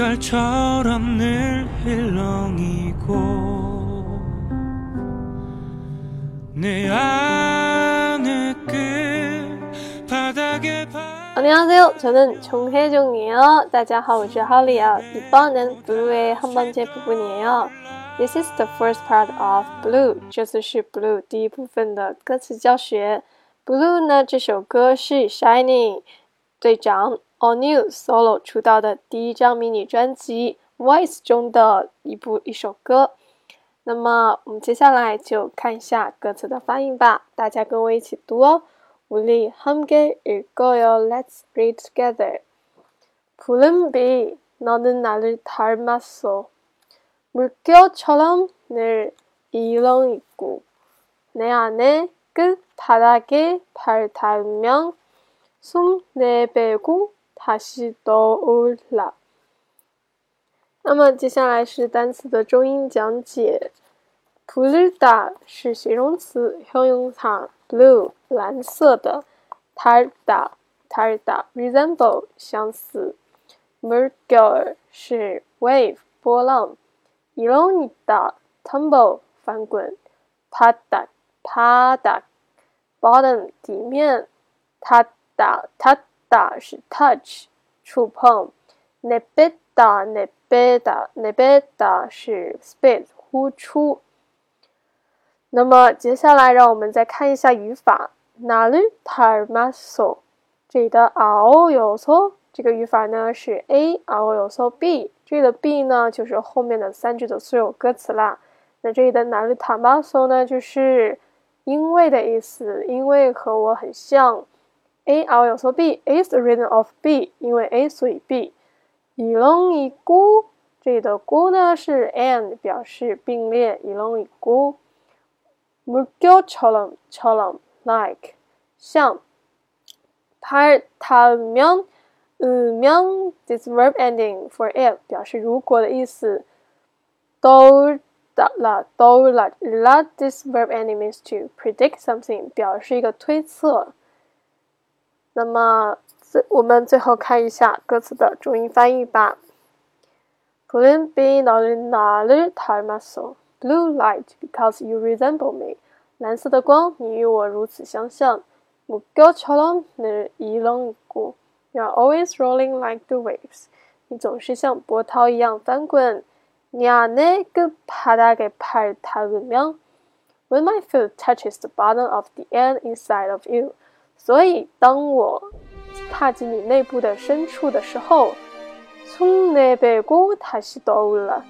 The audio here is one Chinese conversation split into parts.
결처럼 늘 흘렁이고 내 안의 끝 바닥에 안녕하세요 저는 정혜종이에요. 大家好，我是哈利啊。이번엔 블루의 한 번째 부분이에요. This is the first part of Blue. 这次是 Blue 第一部分的歌词教学。Blue 呢？这首歌是 Shining 队长 All New Solo 出道的第一张迷你专辑 Voice 中的一部一首歌。那么我们接下来就看一下歌词的发音吧，大家跟我一起读哦。우리함께읽어요 Let's read together. 푸른비너는나를닮았어 물결처럼늘일렁이고내안에끝바닥에발닿으면숨내뱉고다시떠올라那么接下来是单词的中英讲解。普르다是形容词，형용사 blue 蓝色的。달 다， 달 다 ，resemble 相似。물 결， 是 wave 波浪。 이런이 다， tumble 翻滚。바 닥， 바 닥。 bottom 底面，ta da ta da 是 touch 触碰，ne beda ne beda ne beda 是 spit 呼出。那么接下来让我们再看一下语法，哪里 tar maso 这里的 ao 有错，这个语法呢是 a ao 有错 b， 这里的 b 呢就是后面的三句的所有歌词啦。那这里的哪里他妈说呢就是因为的意思因为和我很像。A are you so b is the reason of b 因为 a 所以 b i long 这里的 g 呢是 and 表示并列 i long i 처럼처럼 like 像。他他娘，miang this verb ending for if 表示如果的意思。do da la do la la this verb ending means to predict something 表示一个推测。那么，最我们最后看一下歌词的中英翻译吧。Couldn't be not another time I saw blue light because you resemble me。蓝色的光，你与我如此相像。무겨처럼늘이런곳 You are always rolling like the waves。你总是像波涛一样翻滚。你안에그바닥에발닿으면 when my foot touches the bottom of the end inside of you，所以当我踏进你内部的深处的时候，숨내뱉고다시떠올 라。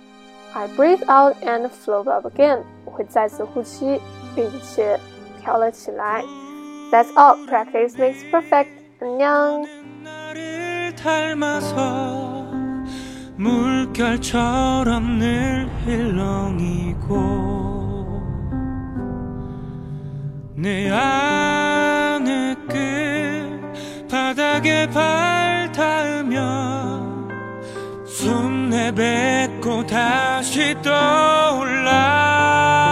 I breathe out and float up again。我会再次呼吸，并且飘了起来。That's all. Practice makes perfect. 안녕 물결처럼 늘 일렁이고 내 안의 끝 바닥에 발 닿으며 숨 내뱉고 다시 떠올라